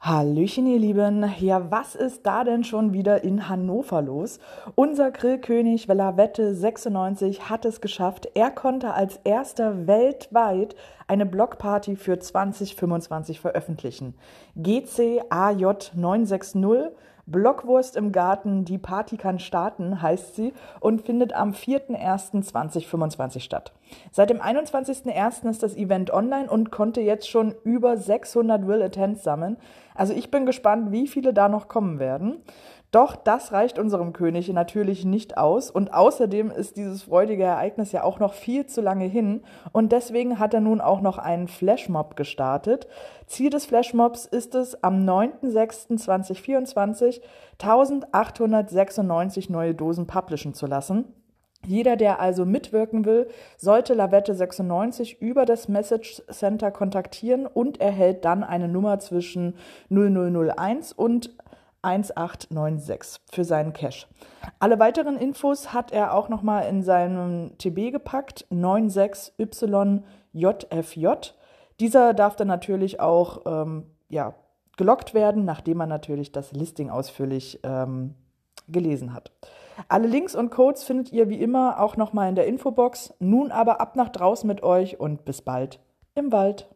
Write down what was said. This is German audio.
Hallöchen, ihr Lieben. Ja, was ist da denn schon wieder in Hannover los? Unser Grillkönig Velavette 96 hat es geschafft. Er konnte als erster weltweit eine Blockparty für 2025 veröffentlichen. GCAJ 960 Blockwurst im Garten, die Party kann starten, heißt sie und findet am 4.1.2025 statt. Seit dem 21.01. ist das Event online und konnte jetzt schon über 600 Will Attends sammeln. Also ich bin gespannt, wie viele da noch kommen werden. Doch das reicht unserem König natürlich nicht aus und außerdem ist dieses freudige Ereignis ja auch noch viel zu lange hin und deswegen hat er nun auch noch einen Flashmob gestartet. Ziel des Flashmobs ist es, am 9.06.2024 1896 neue Dosen publishen zu lassen. Jeder, der also mitwirken will, sollte Lavette 96 über das Message Center kontaktieren und erhält dann eine Nummer zwischen 0001 und 1896 für seinen Cash. Alle weiteren Infos hat er auch nochmal in seinem TB gepackt, 96YJFJ. Dieser darf dann natürlich auch ähm, ja, gelockt werden, nachdem man natürlich das Listing ausführlich ähm, gelesen hat. Alle Links und Codes findet ihr wie immer auch nochmal in der Infobox. Nun aber ab nach draußen mit euch und bis bald im Wald.